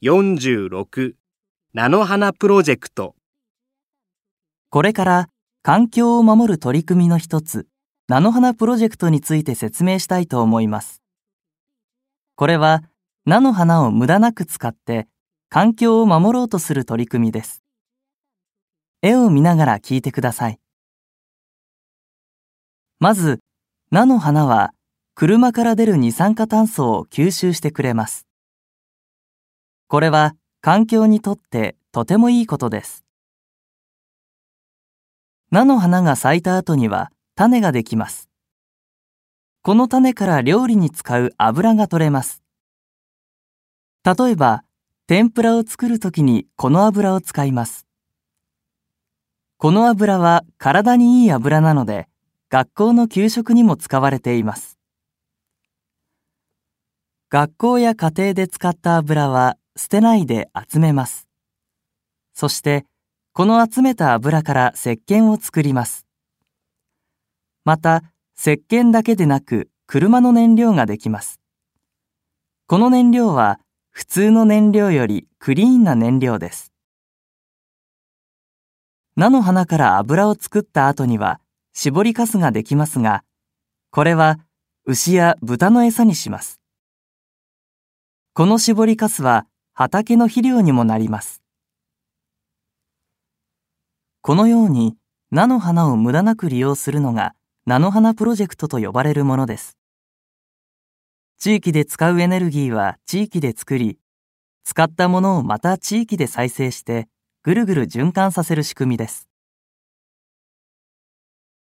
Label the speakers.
Speaker 1: 46菜の花プロジェクト
Speaker 2: これから環境を守る取り組みの一つ、菜の花プロジェクトについて説明したいと思います。これは菜の花を無駄なく使って環境を守ろうとする取り組みです。絵を見ながら聞いてください。まず、菜の花は車から出る二酸化炭素を吸収してくれます。これは環境にとってとてもいいことです。菜の花が咲いた後には種ができます。この種から料理に使う油が取れます。例えば、天ぷらを作るときにこの油を使います。この油は体にいい油なので、学校の給食にも使われています。学校や家庭で使った油は捨てないで集めます。そして、この集めた油から石鹸を作ります。また、石鹸だけでなく車の燃料ができます。この燃料は普通の燃料よりクリーンな燃料です。菜の花から油を作った後には絞りかすができますが、これは牛や豚の餌にします。この絞りかすは畑の肥料にもなります。このように菜の花を無駄なく利用するのが菜の花プロジェクトと呼ばれるものです。地域で使うエネルギーは地域で作り、使ったものをまた地域で再生してぐるぐる循環させる仕組みです。